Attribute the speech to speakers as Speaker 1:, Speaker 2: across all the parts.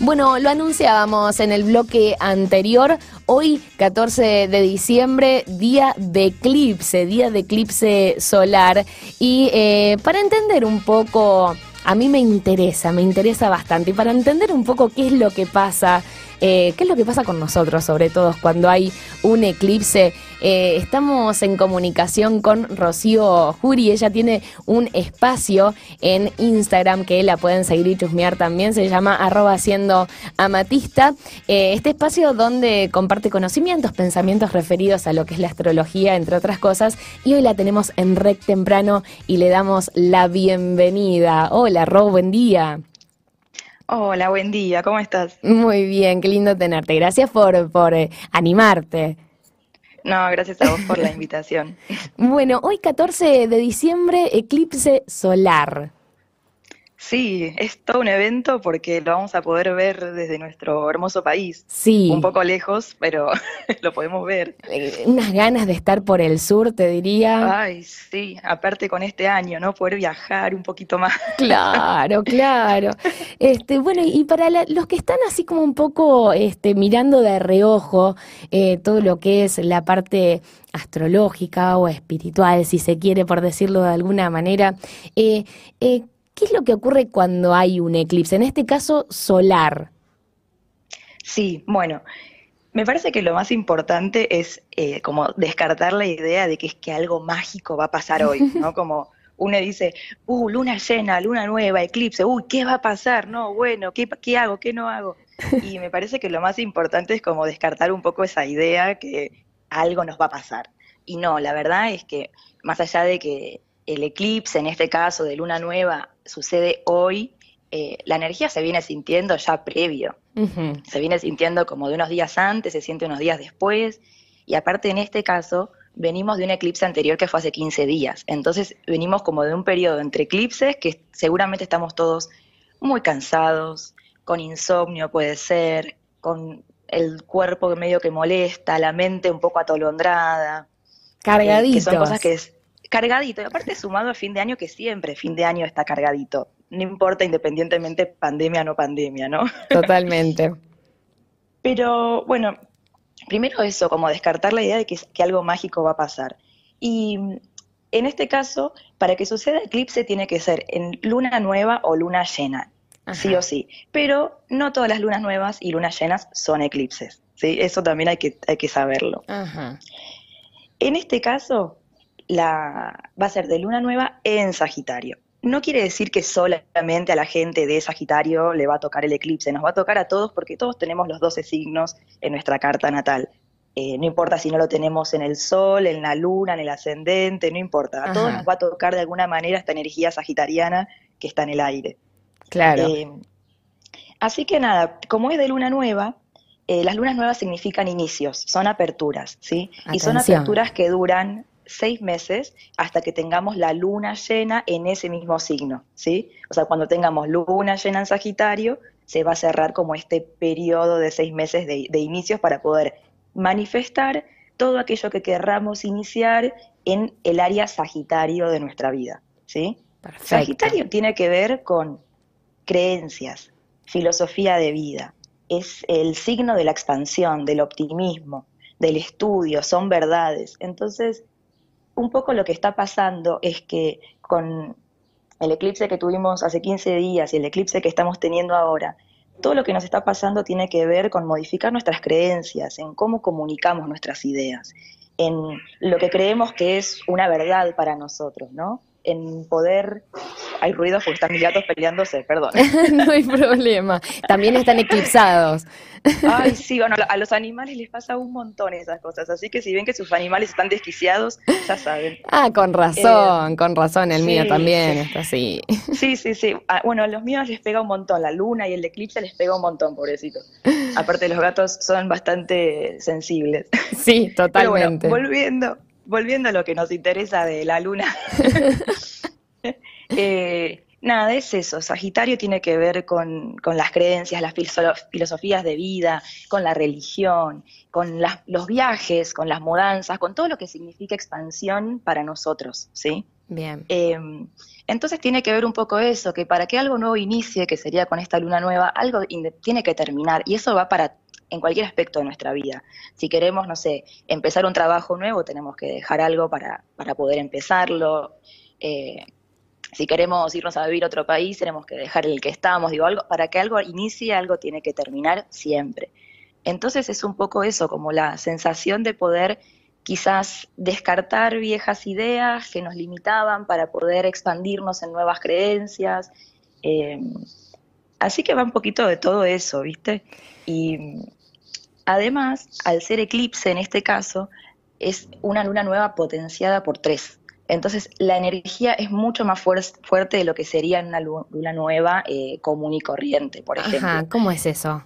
Speaker 1: Bueno, lo anunciábamos en el bloque anterior. Hoy, 14 de diciembre, día de eclipse, día de eclipse solar. Y eh, para entender un poco, a mí me interesa, me interesa bastante. Y para entender un poco qué es lo que pasa eh, qué es lo que pasa con nosotros, sobre todo cuando hay un eclipse. Eh, estamos en comunicación con Rocío Juri, ella tiene un espacio en Instagram que la pueden seguir y chusmear también, se llama arroba siendo amatista. Eh, este espacio donde comparte conocimientos, pensamientos referidos a lo que es la astrología, entre otras cosas, y hoy la tenemos en rec temprano y le damos la bienvenida. Hola, Ro, buen día.
Speaker 2: Hola, buen día, ¿cómo estás?
Speaker 1: Muy bien, qué lindo tenerte. Gracias por, por eh, animarte.
Speaker 2: No, gracias a vos por la invitación.
Speaker 1: bueno, hoy 14 de diciembre, eclipse solar.
Speaker 2: Sí, es todo un evento porque lo vamos a poder ver desde nuestro hermoso país.
Speaker 1: Sí.
Speaker 2: Un poco lejos, pero lo podemos ver.
Speaker 1: Eh, unas ganas de estar por el sur, te diría.
Speaker 2: Ay, sí, aparte con este año, ¿no? Poder viajar un poquito más.
Speaker 1: Claro, claro. Este, bueno, y para los que están así como un poco este, mirando de reojo eh, todo lo que es la parte astrológica o espiritual, si se quiere, por decirlo de alguna manera, eh, eh ¿Qué es lo que ocurre cuando hay un eclipse? En este caso, solar.
Speaker 2: Sí, bueno, me parece que lo más importante es eh, como descartar la idea de que es que algo mágico va a pasar hoy, ¿no? Como uno dice, uh, luna llena, luna nueva, eclipse, uy, ¿qué va a pasar? No, bueno, ¿qué, qué hago? ¿Qué no hago? Y me parece que lo más importante es como descartar un poco esa idea que algo nos va a pasar. Y no, la verdad es que más allá de que el eclipse, en este caso de luna nueva, sucede hoy, eh, la energía se viene sintiendo ya previo. Se viene sintiendo como de unos días antes, se siente unos días después. Y aparte en este caso, venimos de un eclipse anterior que fue hace 15 días. Entonces venimos como de un periodo entre eclipses que seguramente estamos todos muy cansados, con insomnio puede ser, con el cuerpo medio que molesta, la mente un poco atolondrada.
Speaker 1: Cargaditos.
Speaker 2: Eh, que son cosas que es, cargadito. Y aparte sumado a fin de año, que siempre fin de año está cargadito. No importa independientemente pandemia o no pandemia, ¿no?
Speaker 1: Totalmente.
Speaker 2: Pero bueno, primero eso, como descartar la idea de que, que algo mágico va a pasar. Y en este caso, para que suceda eclipse tiene que ser en luna nueva o luna llena, sí o sí. Pero no todas las lunas nuevas y lunas llenas son eclipses. ¿sí? Eso también hay que, hay que saberlo. En este caso, la, va a ser de luna nueva en Sagitario. No quiere decir que solamente a la gente de Sagitario le va a tocar el eclipse, nos va a tocar a todos porque todos tenemos los 12 signos en nuestra carta natal. Eh, no importa si no lo tenemos en el sol, en la luna, en el ascendente, no importa. A todos nos va a tocar de alguna manera esta energía sagitariana que está en el aire.
Speaker 1: Claro. Eh,
Speaker 2: así que nada, como es de luna nueva, eh, las lunas nuevas significan inicios, son aperturas, ¿sí? Y son aperturas que duran seis meses hasta que tengamos la luna llena en ese mismo signo, ¿sí? O sea, cuando tengamos luna llena en Sagitario, se va a cerrar como este periodo de seis meses de, inicios para poder manifestar todo aquello que querramos iniciar en el área Sagitario de nuestra vida, ¿sí? Sagitario tiene que ver con creencias, filosofía de vida, es el signo de la expansión, del optimismo, del estudio, son verdades. Entonces, un poco lo que está pasando es que con el eclipse que tuvimos hace 15 días y el eclipse que estamos teniendo ahora, todo lo que nos está pasando tiene que ver con modificar nuestras creencias, en cómo comunicamos nuestras ideas, en lo que creemos que es una verdad para nosotros, ¿no? En poder hay ruidos porque están mis gatos peleándose, perdón.
Speaker 1: no hay problema. También están eclipsados.
Speaker 2: Ay, sí, bueno, a los animales les pasa un montón esas cosas, así que si ven que sus animales están desquiciados, ya saben.
Speaker 1: Ah, con razón, eh, con razón, el mío también está así.
Speaker 2: Sí, sí, sí. Ah, bueno, a los míos les pega un montón, la luna y el eclipse les pega un montón, pobrecitos. Aparte, los gatos son bastante sensibles.
Speaker 1: Sí, totalmente.
Speaker 2: volviendo, volviendo a lo que nos interesa de la luna. Eh, nada, es eso. Sagitario tiene que ver con, las creencias, las filosofías de vida, con la religión, con los viajes, con las mudanzas, con todo lo que significa expansión para nosotros, ¿sí?
Speaker 1: Bien.
Speaker 2: Em, entonces tiene que ver un poco eso, que para que algo nuevo inicie, que sería con esta luna nueva, algo tiene que terminar. Y eso va para en cualquier aspecto de nuestra vida. Si queremos, no sé, empezar un trabajo nuevo, tenemos que dejar algo para, para poder empezarlo. Eh, si queremos irnos a vivir a otro país, tenemos que dejar el que estamos. Digo, algo, para que algo inicie, algo tiene que terminar siempre. Entonces es un poco eso, como la sensación de poder quizás descartar viejas ideas que nos limitaban para poder expandirnos en nuevas creencias. Eh, así que va un poquito de todo eso, ¿viste? Y además, al ser eclipse en este caso, es una luna nueva potenciada por tres. Entonces, la energía es mucho más fuerte de lo que sería una luna nueva eh, común y corriente, por ejemplo. Ajá,
Speaker 1: ¿cómo es eso?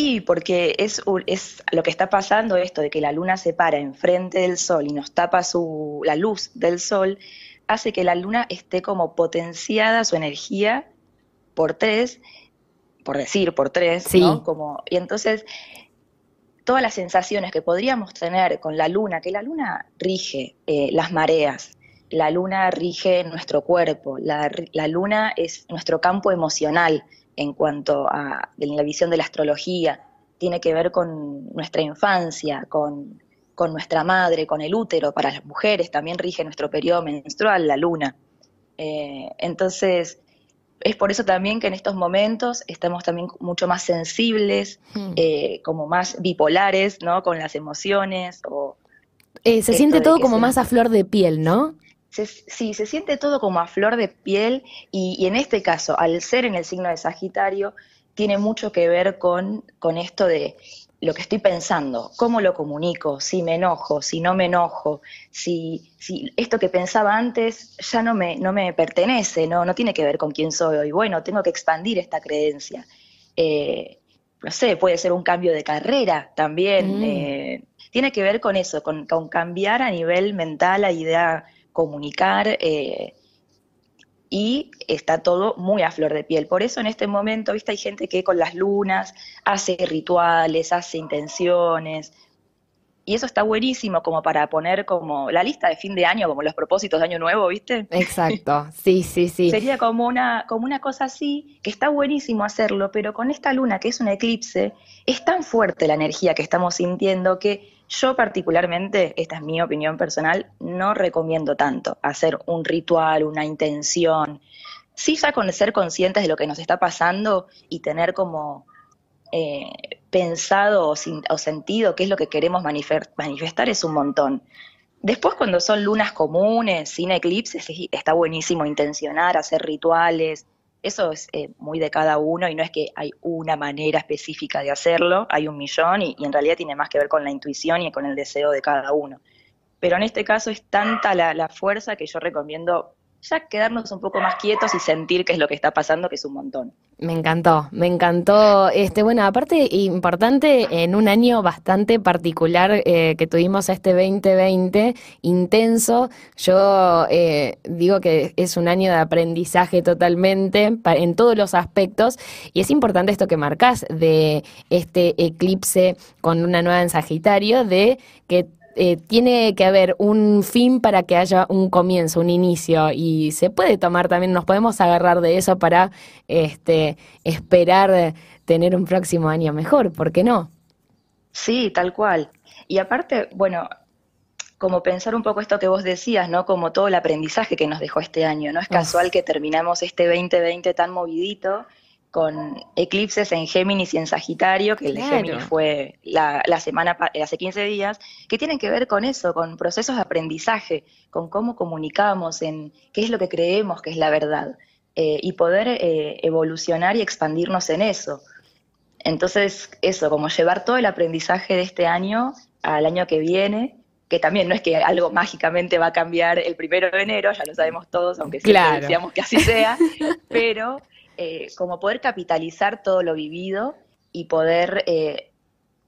Speaker 2: Y porque es, es lo que está pasando esto de que la luna se para enfrente del sol y nos tapa su, la luz del sol, hace que la luna esté como potenciada su energía por tres, por decir, por tres, ¿no? Como, y entonces todas las sensaciones que podríamos tener con la luna, que la luna rige eh, las mareas, la luna rige nuestro cuerpo, la, la luna es nuestro campo emocional, en cuanto a la visión de la astrología, tiene que ver con nuestra infancia, con, nuestra madre, con el útero, para las mujeres también rige nuestro periodo menstrual, la luna. Eh, entonces, es por eso también que en estos momentos estamos también mucho más sensibles, hmm. eh, como más bipolares, ¿no? Con las emociones. O
Speaker 1: eh, se siente todo como más a flor de piel, ¿no?
Speaker 2: Sí, se siente todo como a flor de piel y, en este caso, al ser en el signo de Sagitario, tiene mucho que ver con, con esto de lo que estoy pensando, cómo lo comunico, si me enojo, si no me enojo, si, si esto que pensaba antes ya no me, no me pertenece, no, no tiene que ver con quién soy hoy. Bueno, tengo que expandir esta creencia. Eh, no sé, puede ser un cambio de carrera también. Mm. Eh, tiene que ver con eso, con, con, cambiar a nivel mental la idea comunicar eh, y está todo muy a flor de piel. Por eso en este momento, viste, hay gente que con las lunas hace rituales, hace intenciones, y eso está buenísimo como para poner como la lista de fin de año, como los propósitos de año nuevo, ¿viste?
Speaker 1: Exacto, sí, sí, sí.
Speaker 2: Sería como una, como una cosa así, que está buenísimo hacerlo, pero con esta luna, que es un eclipse, es tan fuerte la energía que estamos sintiendo que yo particularmente, esta es mi opinión personal, no recomiendo tanto hacer un ritual, una intención. Sí ya con ser conscientes de lo que nos está pasando y tener como eh, pensado o, sentido qué es lo que queremos manifestar es un montón. Después cuando son lunas comunes, sin eclipses, está buenísimo intencionar, hacer rituales, eso es eh, muy de cada uno y no es que hay una manera específica de hacerlo, hay un millón y, en realidad tiene más que ver con la intuición y con el deseo de cada uno. Pero en este caso es tanta la fuerza que yo recomiendo ya quedarnos un poco más quietos y sentir qué es lo que está pasando, que es un montón.
Speaker 1: Me encantó, me encantó. Este, bueno, aparte importante en un año bastante particular eh, que tuvimos este 2020 intenso. Yo eh, digo que es un año de aprendizaje totalmente en todos los aspectos y es importante esto que marcas de este eclipse con una nueva en Sagitario de que eh, tiene que haber un fin para que haya un comienzo, un inicio, y se puede tomar también, nos podemos agarrar de eso para este, esperar tener un próximo año mejor, ¿por qué no?
Speaker 2: Sí, tal cual. Y aparte, bueno, como pensar un poco esto que vos decías, ¿no? Como todo el aprendizaje que nos dejó este año. No es casual que terminamos este 2020 tan movidito con eclipses en Géminis y en Sagitario, que el de Géminis fue la, semana hace 15 días, que tienen que ver con eso, con procesos de aprendizaje, con cómo comunicamos, en qué es lo que creemos que es la verdad, eh, y poder eh, evolucionar y expandirnos en eso. Entonces, eso, como llevar todo el aprendizaje de este año al año que viene, que también no es que algo mágicamente va a cambiar el primero de enero, ya lo sabemos todos, aunque siempre decíamos que así sea, pero eh, como poder capitalizar todo lo vivido y poder eh,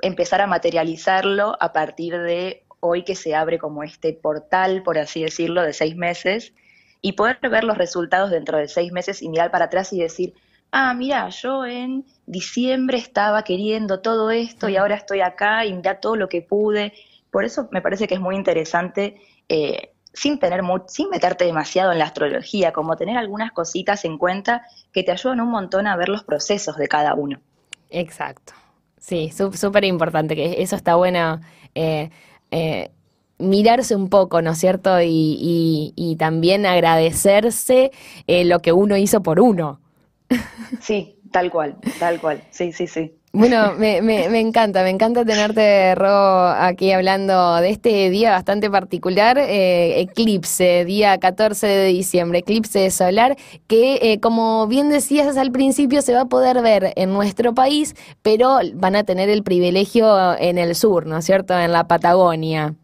Speaker 2: empezar a materializarlo a partir de hoy que se abre como este portal, por así decirlo, de seis meses, y poder ver los resultados dentro de seis meses y mirar para atrás y decir, ah, mira, yo en diciembre estaba queriendo todo esto y ahora estoy acá y mira todo lo que pude. Por eso me parece que es muy interesante eh, sin tener sin meterte demasiado en la astrología, como tener algunas cositas en cuenta que te ayudan un montón a ver los procesos de cada uno.
Speaker 1: Exacto. Sí, súper importante, que eso está bueno. Eh, eh, mirarse un poco, ¿no es cierto? Y, también agradecerse eh, lo que uno hizo por uno.
Speaker 2: Sí, tal cual, tal cual. Sí, sí, sí.
Speaker 1: Bueno, me, me, me, encanta, me encanta tenerte, Ro, aquí hablando de este día bastante particular, eh, eclipse, día 14 de diciembre, eclipse solar, que eh, como bien decías al principio se va a poder ver en nuestro país, pero van a tener el privilegio en el sur, ¿no es cierto?, en la Patagonia.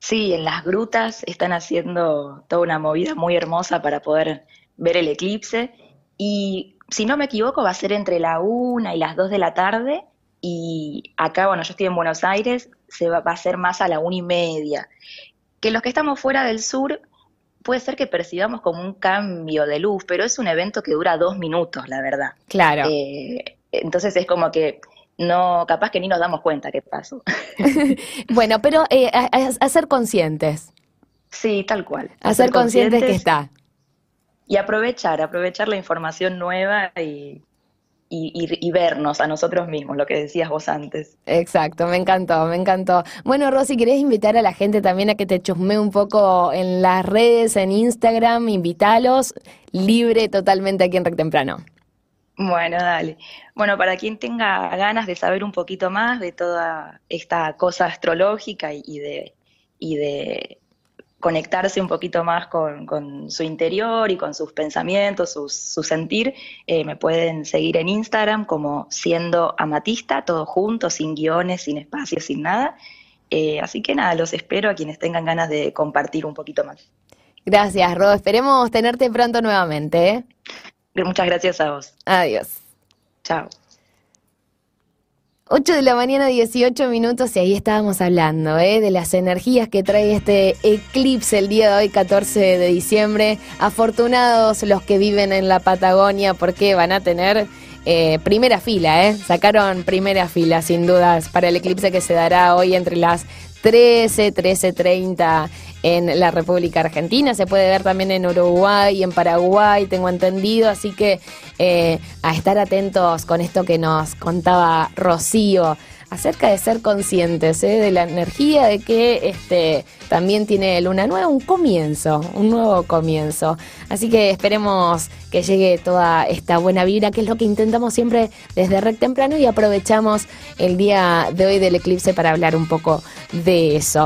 Speaker 2: Sí, en las grutas están haciendo toda una movida muy hermosa para poder ver el eclipse y si no me equivoco, va a ser entre la una y las dos de la tarde. Y acá, bueno, yo estoy en Buenos Aires, se va, a ser más a la una y media. Que los que estamos fuera del sur, puede ser que percibamos como un cambio de luz, pero es un evento que dura dos minutos, la verdad.
Speaker 1: Claro.
Speaker 2: Eh, entonces es como que no, capaz que ni nos damos cuenta qué pasó.
Speaker 1: bueno, pero eh, a, ser conscientes.
Speaker 2: Sí, tal cual.
Speaker 1: A, ser conscientes que está
Speaker 2: y aprovechar, aprovechar la información nueva y, y, vernos a nosotros mismos, lo que decías vos antes.
Speaker 1: Exacto, me encantó, me encantó. Bueno, Rosy, ¿querés invitar a la gente también a que te chusme un poco en las redes, en Instagram? Invitalos, libre totalmente aquí en Rec Temprano.
Speaker 2: Bueno, dale. Bueno, para quien tenga ganas de saber un poquito más de toda esta cosa astrológica y de, y de conectarse un poquito más con, su interior y con sus pensamientos, su sentir, eh, me pueden seguir en Instagram como siendo amatista, todo junto, sin guiones, sin espacios, sin nada. Eh, así que nada, los espero a quienes tengan ganas de compartir un poquito más.
Speaker 1: Gracias, Ro. Esperemos tenerte pronto nuevamente. ¿eh?
Speaker 2: Muchas gracias a vos.
Speaker 1: Adiós.
Speaker 2: Chao.
Speaker 1: 8 de la mañana, 18 minutos, y ahí estábamos hablando ¿eh? de las energías que trae este eclipse el día de hoy, 14 de diciembre. Afortunados los que viven en la Patagonia porque van a tener eh, primera fila, ¿eh? sacaron primera fila sin dudas para el eclipse que se dará hoy entre las 13, 13.30 en la República Argentina, se puede ver también en Uruguay y en Paraguay, tengo entendido, así que eh, a estar atentos con esto que nos contaba Rocío acerca de ser conscientes ¿eh? de la energía, de que este también tiene luna nueva, un comienzo, un nuevo comienzo. Así que esperemos que llegue toda esta buena vibra, que es lo que intentamos siempre desde Rec Temprano y aprovechamos el día de hoy del eclipse para hablar un poco de eso.